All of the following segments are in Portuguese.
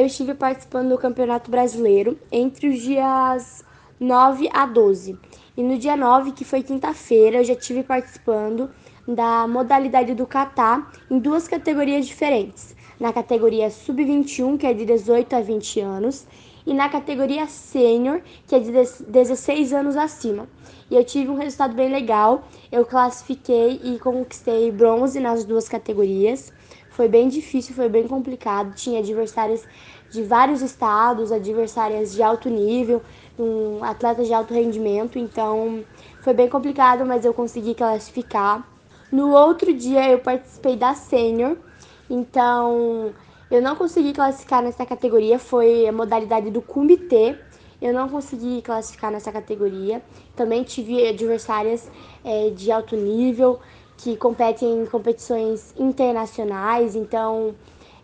eu estive participando do Campeonato Brasileiro entre os dias 9 a 12. E no dia 9, que foi quinta-feira, eu já estive participando da modalidade do kata em duas categorias diferentes. Na categoria sub-21, que é de 18 a 20 anos, e na categoria sênior, que é de 16 anos acima. E eu tive um resultado bem legal. Eu classifiquei e conquistei bronze nas duas categorias. Foi bem difícil, foi bem complicado. Tinha adversárias de vários estados, adversárias de alto nível, um atletas de alto rendimento, então foi bem complicado, mas eu consegui classificar. No outro dia eu participei da sênior, então eu não consegui classificar nessa categoria, foi a modalidade do comitê. Eu não consegui classificar nessa categoria. Também tive adversárias é, de alto nível que competem em competições internacionais. Então,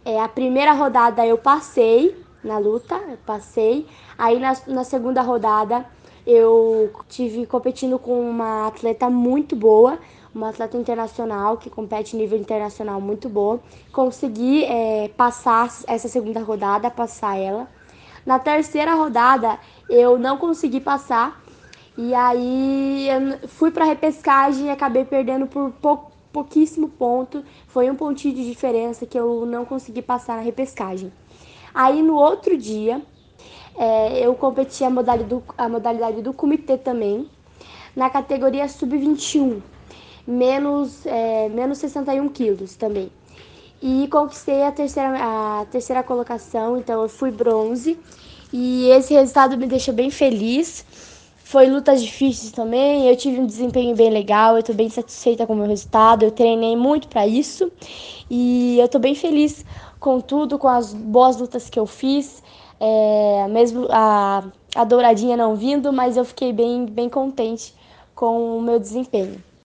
é, a primeira rodada eu passei na luta, eu passei. Aí na, na segunda rodada eu tive competindo com uma atleta muito boa, uma atleta internacional que compete nível internacional muito boa. Consegui é, passar essa segunda rodada, passar ela. Na terceira rodada eu não consegui passar e aí fui para repescagem e acabei perdendo por pou, pouquíssimo ponto. Foi um pontinho de diferença que eu não consegui passar na repescagem. Aí no outro dia é, eu competi a modalidade, do, a modalidade do comitê também, na categoria sub-21 menos, é, menos 61 quilos também. E conquistei a terceira, a terceira colocação, então eu fui bronze. E esse resultado me deixou bem feliz. Foi lutas difíceis também, eu tive um desempenho bem legal, eu estou bem satisfeita com o meu resultado, eu treinei muito para isso. E eu estou bem feliz com tudo, com as boas lutas que eu fiz. É, mesmo a, a douradinha não vindo, mas eu fiquei bem, bem contente com o meu desempenho.